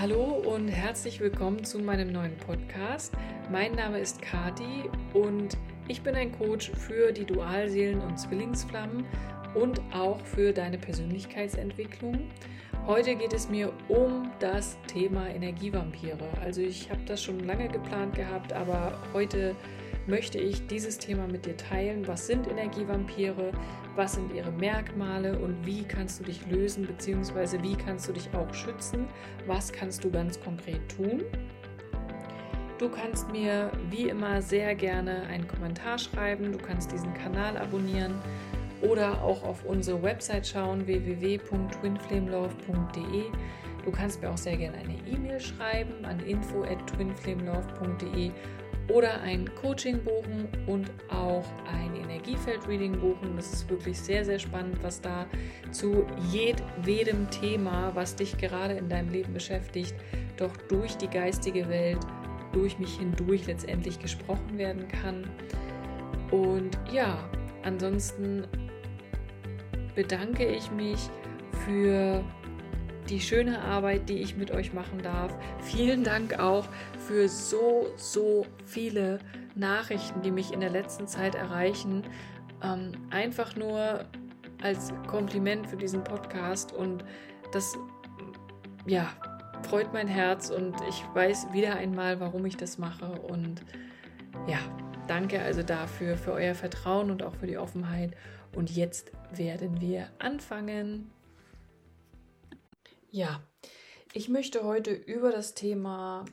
Hallo und herzlich willkommen zu meinem neuen Podcast. Mein Name ist Kati und ich bin ein Coach für die Dualseelen und Zwillingsflammen und auch für deine Persönlichkeitsentwicklung. Heute geht es mir um das Thema Energievampire. Also ich habe das schon lange geplant gehabt, aber heute möchte ich dieses Thema mit dir teilen. Was sind Energievampire? Was sind ihre Merkmale und wie kannst du dich lösen bzw. wie kannst du dich auch schützen? Was kannst du ganz konkret tun? Du kannst mir wie immer sehr gerne einen Kommentar schreiben, du kannst diesen Kanal abonnieren oder auch auf unsere Website schauen www.twinflamelove.de. Du kannst mir auch sehr gerne eine E-Mail schreiben an info@twinflamelove.de oder ein Coaching buchen und auch ein Energiefeld-Reading buchen. Das ist wirklich sehr, sehr spannend, was da zu jedwedem Thema, was dich gerade in deinem Leben beschäftigt, doch durch die geistige Welt, durch mich hindurch letztendlich gesprochen werden kann. Und ja, ansonsten bedanke ich mich für die schöne Arbeit, die ich mit euch machen darf. Vielen Dank auch für so, so viele Nachrichten, die mich in der letzten Zeit erreichen. Ähm, einfach nur als Kompliment für diesen Podcast und das, ja, freut mein Herz und ich weiß wieder einmal, warum ich das mache und ja, danke also dafür, für euer Vertrauen und auch für die Offenheit. Und jetzt werden wir anfangen. Ja, ich möchte heute über das Thema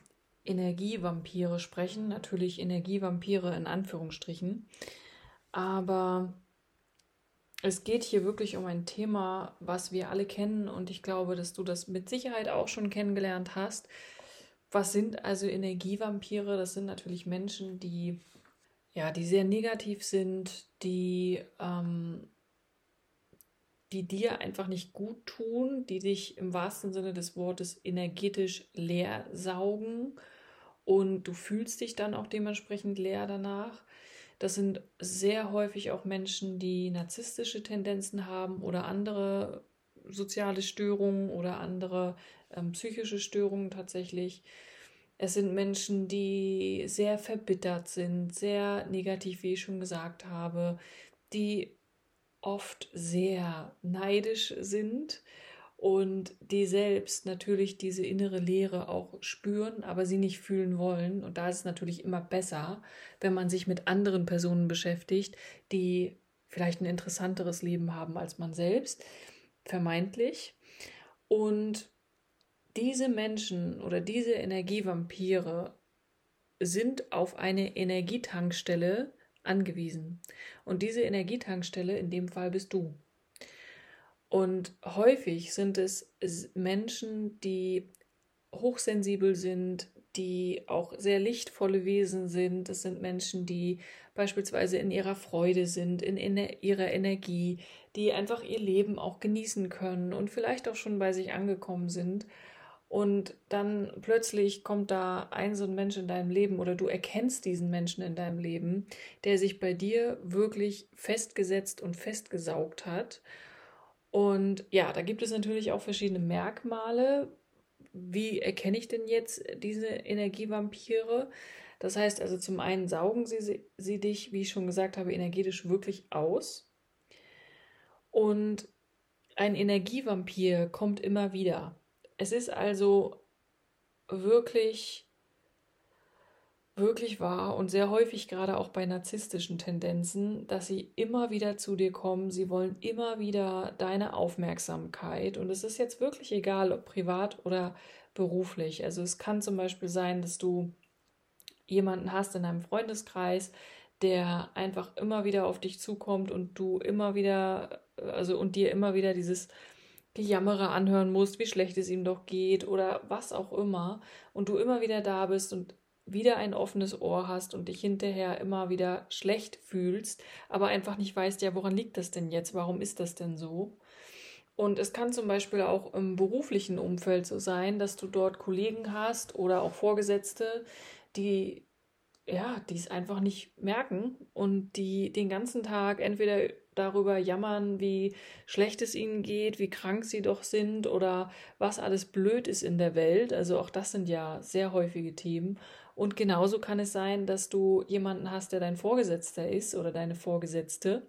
Energievampire sprechen. Natürlich Energievampire in Anführungsstrichen. Aber es geht hier wirklich um ein Thema, was wir alle kennen und ich glaube, dass du das mit Sicherheit auch schon kennengelernt hast. Was sind also Energievampire? Das sind natürlich Menschen, die ja, die sehr negativ sind, die ähm, die dir einfach nicht gut tun, die dich im wahrsten Sinne des Wortes energetisch leer saugen und du fühlst dich dann auch dementsprechend leer danach. Das sind sehr häufig auch Menschen, die narzisstische Tendenzen haben oder andere soziale Störungen oder andere ähm, psychische Störungen tatsächlich. Es sind Menschen, die sehr verbittert sind, sehr negativ, wie ich schon gesagt habe, die oft sehr neidisch sind und die selbst natürlich diese innere Leere auch spüren, aber sie nicht fühlen wollen. Und da ist es natürlich immer besser, wenn man sich mit anderen Personen beschäftigt, die vielleicht ein interessanteres Leben haben als man selbst, vermeintlich. Und diese Menschen oder diese Energievampire sind auf eine Energietankstelle angewiesen. Und diese Energietankstelle, in dem Fall bist du. Und häufig sind es Menschen, die hochsensibel sind, die auch sehr lichtvolle Wesen sind. Es sind Menschen, die beispielsweise in ihrer Freude sind, in, in ihrer Energie, die einfach ihr Leben auch genießen können und vielleicht auch schon bei sich angekommen sind und dann plötzlich kommt da ein so ein Mensch in deinem Leben oder du erkennst diesen Menschen in deinem Leben, der sich bei dir wirklich festgesetzt und festgesaugt hat. Und ja, da gibt es natürlich auch verschiedene Merkmale. Wie erkenne ich denn jetzt diese Energievampire? Das heißt also, zum einen saugen sie, sie dich, wie ich schon gesagt habe, energetisch wirklich aus. Und ein Energievampir kommt immer wieder. Es ist also wirklich, wirklich wahr und sehr häufig gerade auch bei narzisstischen Tendenzen, dass sie immer wieder zu dir kommen. Sie wollen immer wieder deine Aufmerksamkeit. Und es ist jetzt wirklich egal, ob privat oder beruflich. Also es kann zum Beispiel sein, dass du jemanden hast in einem Freundeskreis, der einfach immer wieder auf dich zukommt und du immer wieder, also und dir immer wieder dieses Gejammerer anhören musst, wie schlecht es ihm doch geht oder was auch immer und du immer wieder da bist und wieder ein offenes Ohr hast und dich hinterher immer wieder schlecht fühlst, aber einfach nicht weißt, ja, woran liegt das denn jetzt? Warum ist das denn so? Und es kann zum Beispiel auch im beruflichen Umfeld so sein, dass du dort Kollegen hast oder auch Vorgesetzte, die ja, die es einfach nicht merken und die den ganzen Tag entweder darüber jammern, wie schlecht es ihnen geht, wie krank sie doch sind oder was alles blöd ist in der Welt. Also auch das sind ja sehr häufige Themen. Und genauso kann es sein, dass du jemanden hast, der dein Vorgesetzter ist oder deine Vorgesetzte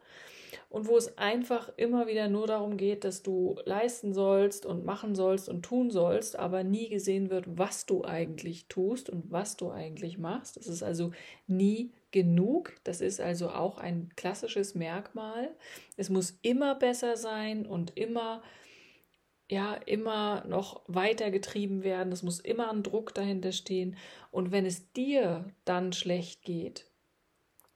und wo es einfach immer wieder nur darum geht, dass du leisten sollst und machen sollst und tun sollst, aber nie gesehen wird, was du eigentlich tust und was du eigentlich machst. Es ist also nie genug. Das ist also auch ein klassisches Merkmal. Es muss immer besser sein und immer ja, immer noch weiter getrieben werden. Es muss immer ein Druck dahinter stehen. Und wenn es dir dann schlecht geht,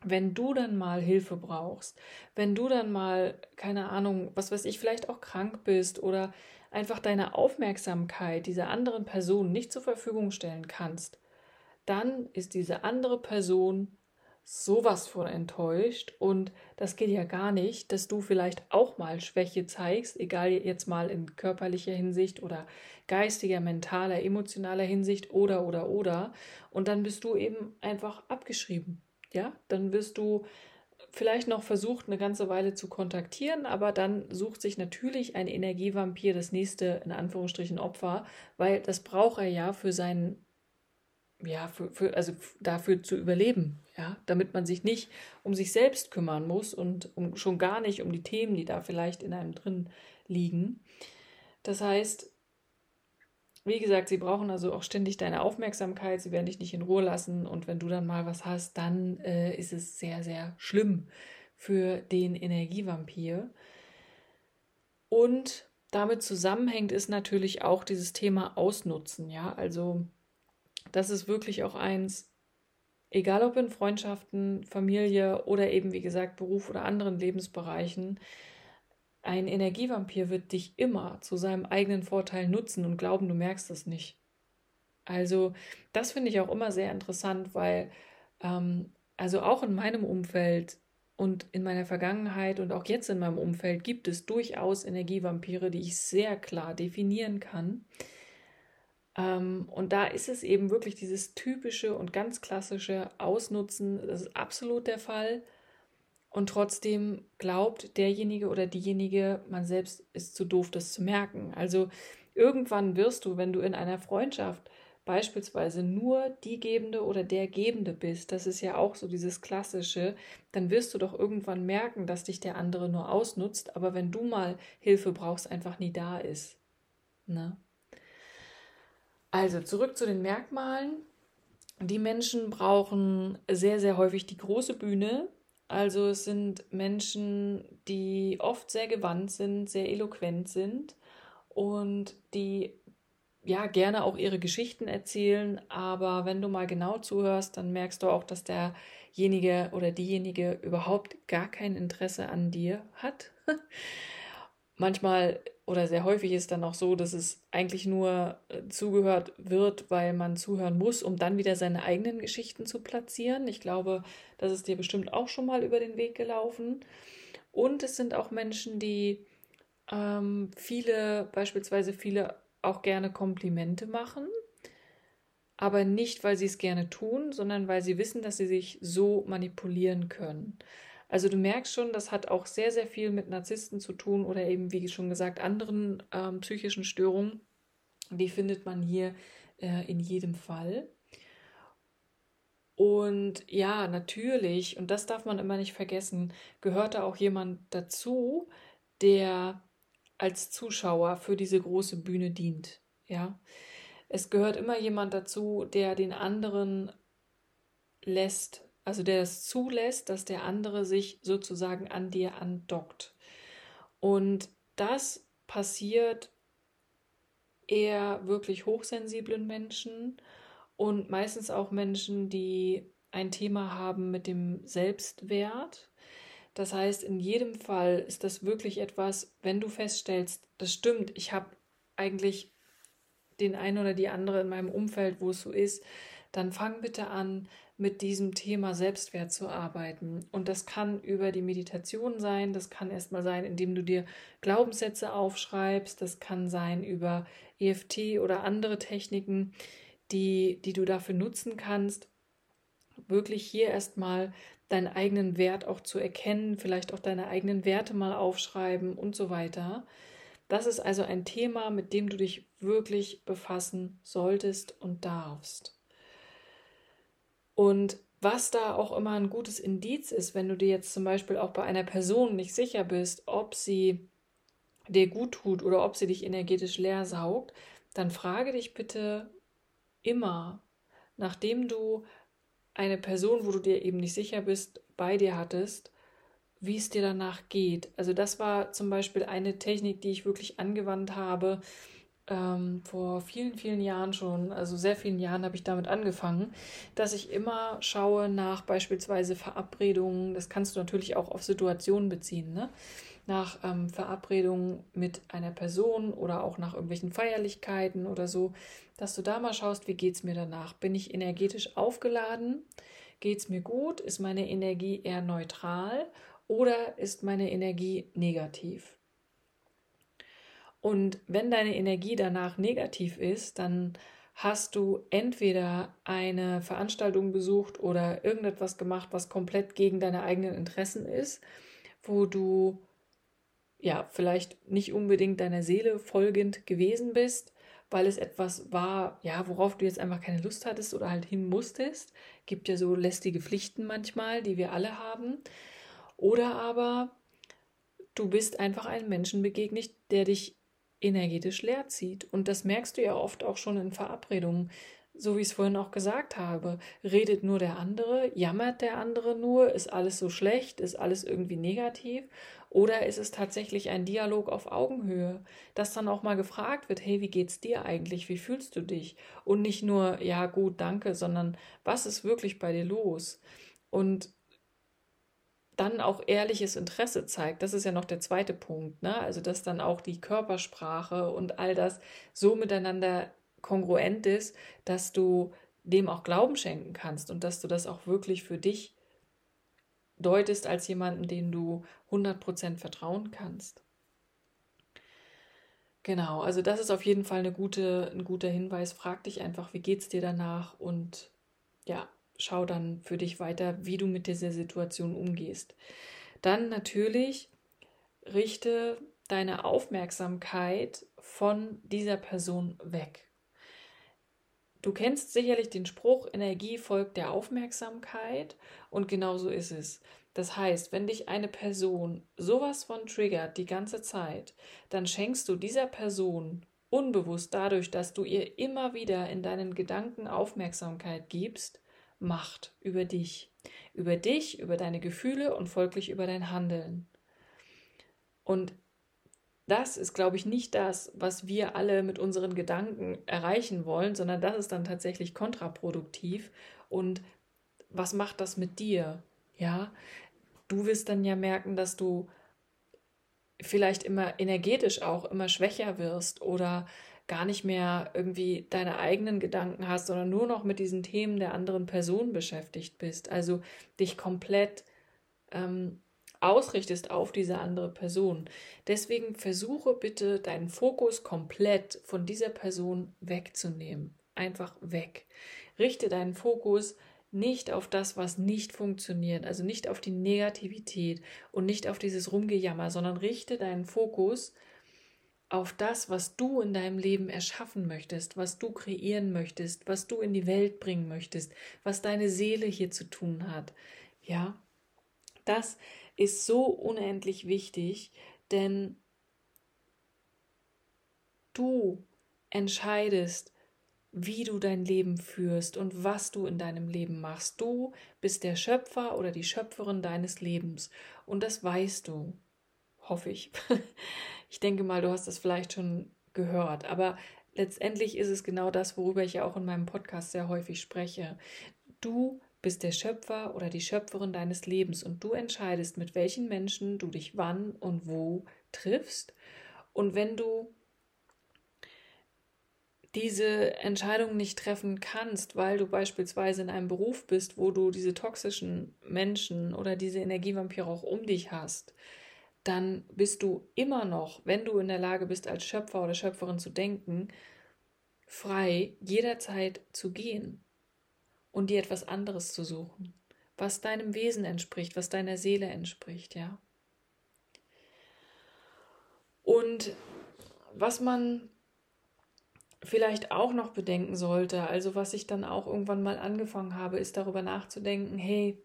wenn du dann mal Hilfe brauchst, wenn du dann mal, keine Ahnung, was weiß ich, vielleicht auch krank bist oder einfach deine Aufmerksamkeit dieser anderen Person nicht zur Verfügung stellen kannst, dann ist diese andere Person sowas von enttäuscht. Und das geht ja gar nicht, dass du vielleicht auch mal Schwäche zeigst, egal jetzt mal in körperlicher Hinsicht oder geistiger, mentaler, emotionaler Hinsicht oder oder oder. Und dann bist du eben einfach abgeschrieben ja, dann wirst du vielleicht noch versucht, eine ganze Weile zu kontaktieren, aber dann sucht sich natürlich ein Energievampir das nächste, in Anführungsstrichen, Opfer, weil das braucht er ja für seinen, ja, für, für, also dafür zu überleben, ja, damit man sich nicht um sich selbst kümmern muss und um, schon gar nicht um die Themen, die da vielleicht in einem drin liegen. Das heißt, wie gesagt, sie brauchen also auch ständig deine Aufmerksamkeit, sie werden dich nicht in Ruhe lassen und wenn du dann mal was hast, dann äh, ist es sehr, sehr schlimm für den Energievampir. Und damit zusammenhängt ist natürlich auch dieses Thema Ausnutzen, ja, also das ist wirklich auch eins, egal ob in Freundschaften, Familie oder eben wie gesagt Beruf oder anderen Lebensbereichen, ein Energievampir wird dich immer zu seinem eigenen Vorteil nutzen und glauben, du merkst es nicht. Also das finde ich auch immer sehr interessant, weil ähm, also auch in meinem Umfeld und in meiner Vergangenheit und auch jetzt in meinem Umfeld gibt es durchaus Energievampire, die ich sehr klar definieren kann. Ähm, und da ist es eben wirklich dieses typische und ganz klassische Ausnutzen. Das ist absolut der Fall. Und trotzdem glaubt derjenige oder diejenige, man selbst ist zu doof, das zu merken. Also irgendwann wirst du, wenn du in einer Freundschaft beispielsweise nur die Gebende oder der Gebende bist, das ist ja auch so dieses Klassische, dann wirst du doch irgendwann merken, dass dich der andere nur ausnutzt, aber wenn du mal Hilfe brauchst, einfach nie da ist. Ne? Also zurück zu den Merkmalen. Die Menschen brauchen sehr, sehr häufig die große Bühne, also es sind Menschen, die oft sehr gewandt sind, sehr eloquent sind und die ja gerne auch ihre Geschichten erzählen, aber wenn du mal genau zuhörst, dann merkst du auch, dass derjenige oder diejenige überhaupt gar kein Interesse an dir hat. Manchmal oder sehr häufig ist dann auch so, dass es eigentlich nur äh, zugehört wird, weil man zuhören muss, um dann wieder seine eigenen Geschichten zu platzieren. Ich glaube, das ist dir bestimmt auch schon mal über den Weg gelaufen. Und es sind auch Menschen, die ähm, viele, beispielsweise viele auch gerne Komplimente machen, aber nicht, weil sie es gerne tun, sondern weil sie wissen, dass sie sich so manipulieren können. Also du merkst schon, das hat auch sehr, sehr viel mit Narzissten zu tun oder eben, wie schon gesagt, anderen ähm, psychischen Störungen. Die findet man hier äh, in jedem Fall. Und ja, natürlich, und das darf man immer nicht vergessen, gehört da auch jemand dazu, der als Zuschauer für diese große Bühne dient. Ja, es gehört immer jemand dazu, der den anderen lässt also der es zulässt, dass der andere sich sozusagen an dir andockt. Und das passiert eher wirklich hochsensiblen Menschen und meistens auch Menschen, die ein Thema haben mit dem Selbstwert. Das heißt, in jedem Fall ist das wirklich etwas, wenn du feststellst, das stimmt, ich habe eigentlich den einen oder die andere in meinem Umfeld, wo es so ist, dann fang bitte an, mit diesem Thema Selbstwert zu arbeiten. Und das kann über die Meditation sein, das kann erstmal sein, indem du dir Glaubenssätze aufschreibst, das kann sein über EFT oder andere Techniken, die, die du dafür nutzen kannst, wirklich hier erstmal deinen eigenen Wert auch zu erkennen, vielleicht auch deine eigenen Werte mal aufschreiben und so weiter. Das ist also ein Thema, mit dem du dich wirklich befassen solltest und darfst. Und was da auch immer ein gutes Indiz ist, wenn du dir jetzt zum Beispiel auch bei einer Person nicht sicher bist, ob sie dir gut tut oder ob sie dich energetisch leer saugt, dann frage dich bitte immer, nachdem du eine Person, wo du dir eben nicht sicher bist, bei dir hattest, wie es dir danach geht. Also das war zum Beispiel eine Technik, die ich wirklich angewandt habe ähm, vor vielen, vielen Jahren schon, also sehr vielen Jahren habe ich damit angefangen, dass ich immer schaue nach beispielsweise Verabredungen, das kannst du natürlich auch auf Situationen beziehen, ne? nach ähm, Verabredungen mit einer Person oder auch nach irgendwelchen Feierlichkeiten oder so, dass du da mal schaust, wie geht es mir danach? Bin ich energetisch aufgeladen? Geht es mir gut? Ist meine Energie eher neutral oder ist meine Energie negativ? Und wenn deine Energie danach negativ ist, dann hast du entweder eine Veranstaltung besucht oder irgendetwas gemacht, was komplett gegen deine eigenen Interessen ist, wo du ja, vielleicht nicht unbedingt deiner Seele folgend gewesen bist, weil es etwas war, ja, worauf du jetzt einfach keine Lust hattest oder halt hin musstest. Gibt ja so lästige Pflichten manchmal, die wir alle haben. Oder aber du bist einfach einem Menschen begegnet, der dich energetisch leer zieht. Und das merkst du ja oft auch schon in Verabredungen so wie ich es vorhin auch gesagt habe, redet nur der andere, jammert der andere nur, ist alles so schlecht, ist alles irgendwie negativ oder ist es tatsächlich ein Dialog auf Augenhöhe, dass dann auch mal gefragt wird, hey, wie geht's dir eigentlich, wie fühlst du dich? Und nicht nur, ja gut, danke, sondern was ist wirklich bei dir los? Und dann auch ehrliches Interesse zeigt. Das ist ja noch der zweite Punkt, ne? Also dass dann auch die Körpersprache und all das so miteinander kongruent ist, dass du dem auch Glauben schenken kannst und dass du das auch wirklich für dich deutest als jemanden, den du 100% vertrauen kannst. Genau, also das ist auf jeden Fall eine gute, ein guter Hinweis. Frag dich einfach, wie geht es dir danach und ja, schau dann für dich weiter, wie du mit dieser Situation umgehst. Dann natürlich richte deine Aufmerksamkeit von dieser Person weg. Du kennst sicherlich den Spruch, Energie folgt der Aufmerksamkeit und genau so ist es. Das heißt, wenn dich eine Person sowas von triggert die ganze Zeit, dann schenkst du dieser Person unbewusst dadurch, dass du ihr immer wieder in deinen Gedanken Aufmerksamkeit gibst, Macht über dich, über dich, über deine Gefühle und folglich über dein Handeln. Und das ist, glaube ich, nicht das, was wir alle mit unseren Gedanken erreichen wollen, sondern das ist dann tatsächlich kontraproduktiv. Und was macht das mit dir? Ja, du wirst dann ja merken, dass du vielleicht immer energetisch auch immer schwächer wirst oder gar nicht mehr irgendwie deine eigenen Gedanken hast, sondern nur noch mit diesen Themen der anderen Person beschäftigt bist. Also dich komplett ähm, ausrichtest auf diese andere Person. Deswegen versuche bitte deinen Fokus komplett von dieser Person wegzunehmen. Einfach weg. Richte deinen Fokus nicht auf das, was nicht funktioniert, also nicht auf die Negativität und nicht auf dieses Rumgejammer, sondern richte deinen Fokus auf das, was du in deinem Leben erschaffen möchtest, was du kreieren möchtest, was du in die Welt bringen möchtest, was deine Seele hier zu tun hat. Ja, das ist so unendlich wichtig, denn du entscheidest, wie du dein Leben führst und was du in deinem Leben machst. Du bist der Schöpfer oder die Schöpferin deines Lebens und das weißt du, hoffe ich. Ich denke mal, du hast das vielleicht schon gehört, aber letztendlich ist es genau das, worüber ich ja auch in meinem Podcast sehr häufig spreche. Du bist der Schöpfer oder die Schöpferin deines Lebens und du entscheidest, mit welchen Menschen du dich wann und wo triffst. Und wenn du diese Entscheidung nicht treffen kannst, weil du beispielsweise in einem Beruf bist, wo du diese toxischen Menschen oder diese Energievampire auch um dich hast, dann bist du immer noch, wenn du in der Lage bist, als Schöpfer oder Schöpferin zu denken, frei, jederzeit zu gehen und dir etwas anderes zu suchen. was deinem Wesen entspricht, was deiner Seele entspricht, ja. Und was man vielleicht auch noch bedenken sollte, also was ich dann auch irgendwann mal angefangen habe, ist darüber nachzudenken, hey,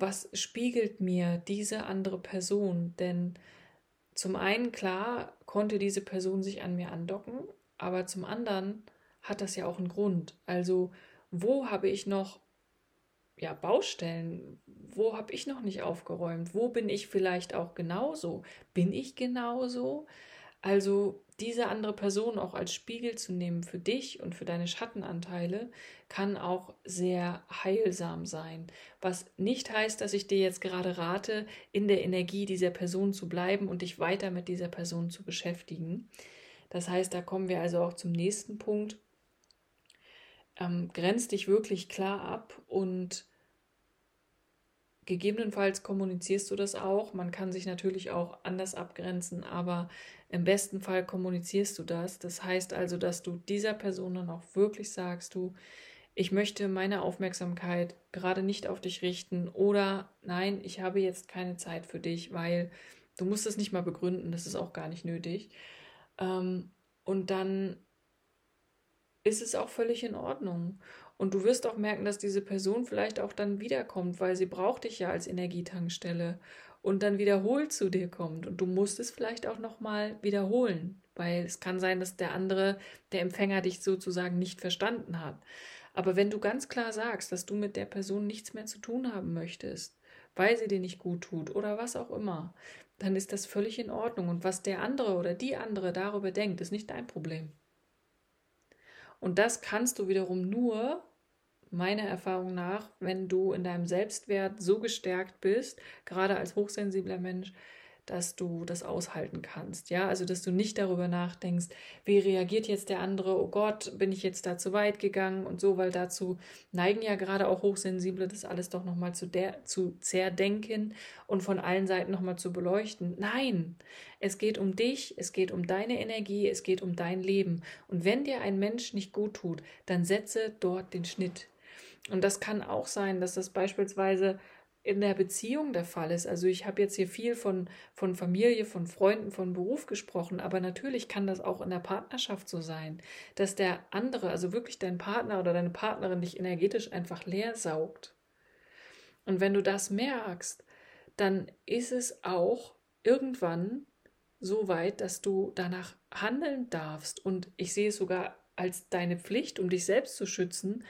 was spiegelt mir diese andere Person? Denn zum einen, klar, konnte diese Person sich an mir andocken, aber zum anderen hat das ja auch einen Grund. Also, wo habe ich noch ja, Baustellen? Wo habe ich noch nicht aufgeräumt? Wo bin ich vielleicht auch genauso? Bin ich genauso? Also diese andere Person auch als Spiegel zu nehmen für dich und für deine Schattenanteile kann auch sehr heilsam sein. Was nicht heißt, dass ich dir jetzt gerade rate, in der Energie dieser Person zu bleiben und dich weiter mit dieser Person zu beschäftigen. Das heißt, da kommen wir also auch zum nächsten Punkt. Ähm, grenz dich wirklich klar ab und Gegebenenfalls kommunizierst du das auch. Man kann sich natürlich auch anders abgrenzen, aber im besten Fall kommunizierst du das. Das heißt also, dass du dieser Person dann auch wirklich sagst, du, ich möchte meine Aufmerksamkeit gerade nicht auf dich richten oder nein, ich habe jetzt keine Zeit für dich, weil du musst es nicht mal begründen, das ist auch gar nicht nötig. Ähm, und dann ist es auch völlig in Ordnung. Und du wirst auch merken, dass diese Person vielleicht auch dann wiederkommt, weil sie braucht dich ja als Energietankstelle und dann wiederholt zu dir kommt. Und du musst es vielleicht auch nochmal wiederholen, weil es kann sein, dass der andere, der Empfänger dich sozusagen nicht verstanden hat. Aber wenn du ganz klar sagst, dass du mit der Person nichts mehr zu tun haben möchtest, weil sie dir nicht gut tut oder was auch immer, dann ist das völlig in Ordnung. Und was der andere oder die andere darüber denkt, ist nicht dein Problem. Und das kannst du wiederum nur, meiner Erfahrung nach, wenn du in deinem Selbstwert so gestärkt bist, gerade als hochsensibler Mensch, dass du das aushalten kannst. Ja, also dass du nicht darüber nachdenkst, wie reagiert jetzt der andere, oh Gott, bin ich jetzt da zu weit gegangen und so, weil dazu neigen ja gerade auch Hochsensible, das alles doch nochmal zu, der, zu zerdenken und von allen Seiten nochmal zu beleuchten. Nein, es geht um dich, es geht um deine Energie, es geht um dein Leben. Und wenn dir ein Mensch nicht gut tut, dann setze dort den Schnitt. Und das kann auch sein, dass das beispielsweise in der Beziehung der Fall ist. Also ich habe jetzt hier viel von, von Familie, von Freunden, von Beruf gesprochen, aber natürlich kann das auch in der Partnerschaft so sein, dass der andere, also wirklich dein Partner oder deine Partnerin dich energetisch einfach leer saugt. Und wenn du das merkst, dann ist es auch irgendwann so weit, dass du danach handeln darfst. Und ich sehe es sogar als deine Pflicht, um dich selbst zu schützen,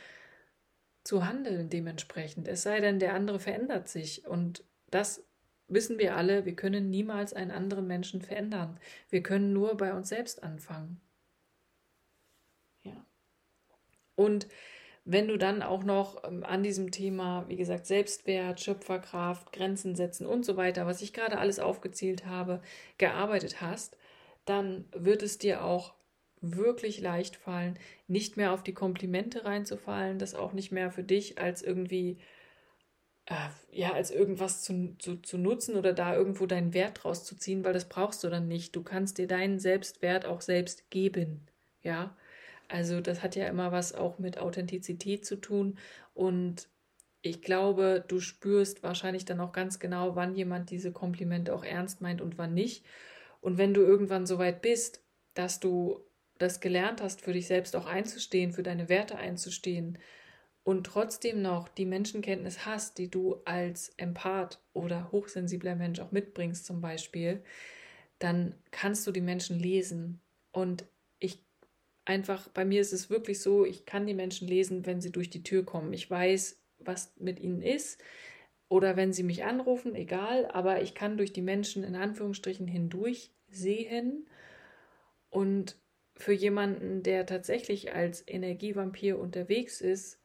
zu handeln dementsprechend. Es sei denn, der andere verändert sich. Und das wissen wir alle, wir können niemals einen anderen Menschen verändern. Wir können nur bei uns selbst anfangen. Ja. Und wenn du dann auch noch ähm, an diesem Thema, wie gesagt, Selbstwert, Schöpferkraft, Grenzen setzen und so weiter, was ich gerade alles aufgezählt habe, gearbeitet hast, dann wird es dir auch wirklich leicht fallen, nicht mehr auf die Komplimente reinzufallen, das auch nicht mehr für dich als irgendwie, äh, ja, als irgendwas zu, zu, zu nutzen oder da irgendwo deinen Wert draus zu ziehen, weil das brauchst du dann nicht. Du kannst dir deinen Selbstwert auch selbst geben, ja. Also das hat ja immer was auch mit Authentizität zu tun und ich glaube, du spürst wahrscheinlich dann auch ganz genau, wann jemand diese Komplimente auch ernst meint und wann nicht. Und wenn du irgendwann so weit bist, dass du das gelernt hast, für dich selbst auch einzustehen, für deine Werte einzustehen und trotzdem noch die Menschenkenntnis hast, die du als Empath oder hochsensibler Mensch auch mitbringst zum Beispiel, dann kannst du die Menschen lesen. Und ich einfach, bei mir ist es wirklich so, ich kann die Menschen lesen, wenn sie durch die Tür kommen. Ich weiß, was mit ihnen ist. Oder wenn sie mich anrufen, egal, aber ich kann durch die Menschen in Anführungsstrichen hindurch sehen und für jemanden, der tatsächlich als Energievampir unterwegs ist,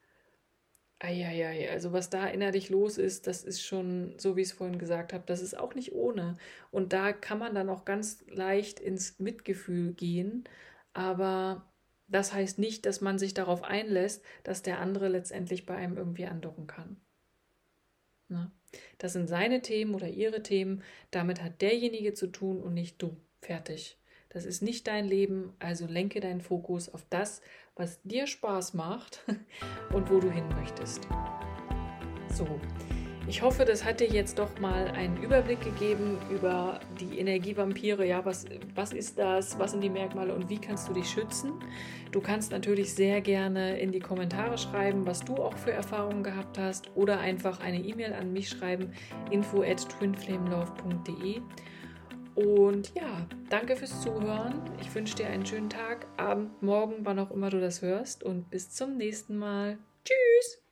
eieiei, also was da innerlich los ist, das ist schon, so wie ich es vorhin gesagt habe, das ist auch nicht ohne. Und da kann man dann auch ganz leicht ins Mitgefühl gehen, aber das heißt nicht, dass man sich darauf einlässt, dass der andere letztendlich bei einem irgendwie andocken kann. Ne? Das sind seine Themen oder ihre Themen, damit hat derjenige zu tun und nicht du. Fertig. Das ist nicht dein Leben, also lenke deinen Fokus auf das, was dir Spaß macht und wo du hin möchtest. So, ich hoffe, das hat dir jetzt doch mal einen Überblick gegeben über die Energievampire. Ja, was, was ist das? Was sind die Merkmale und wie kannst du dich schützen? Du kannst natürlich sehr gerne in die Kommentare schreiben, was du auch für Erfahrungen gehabt hast oder einfach eine E-Mail an mich schreiben, info at twinflamelove.de. Und ja, danke fürs Zuhören. Ich wünsche dir einen schönen Tag, Abend, Morgen, wann auch immer du das hörst. Und bis zum nächsten Mal. Tschüss!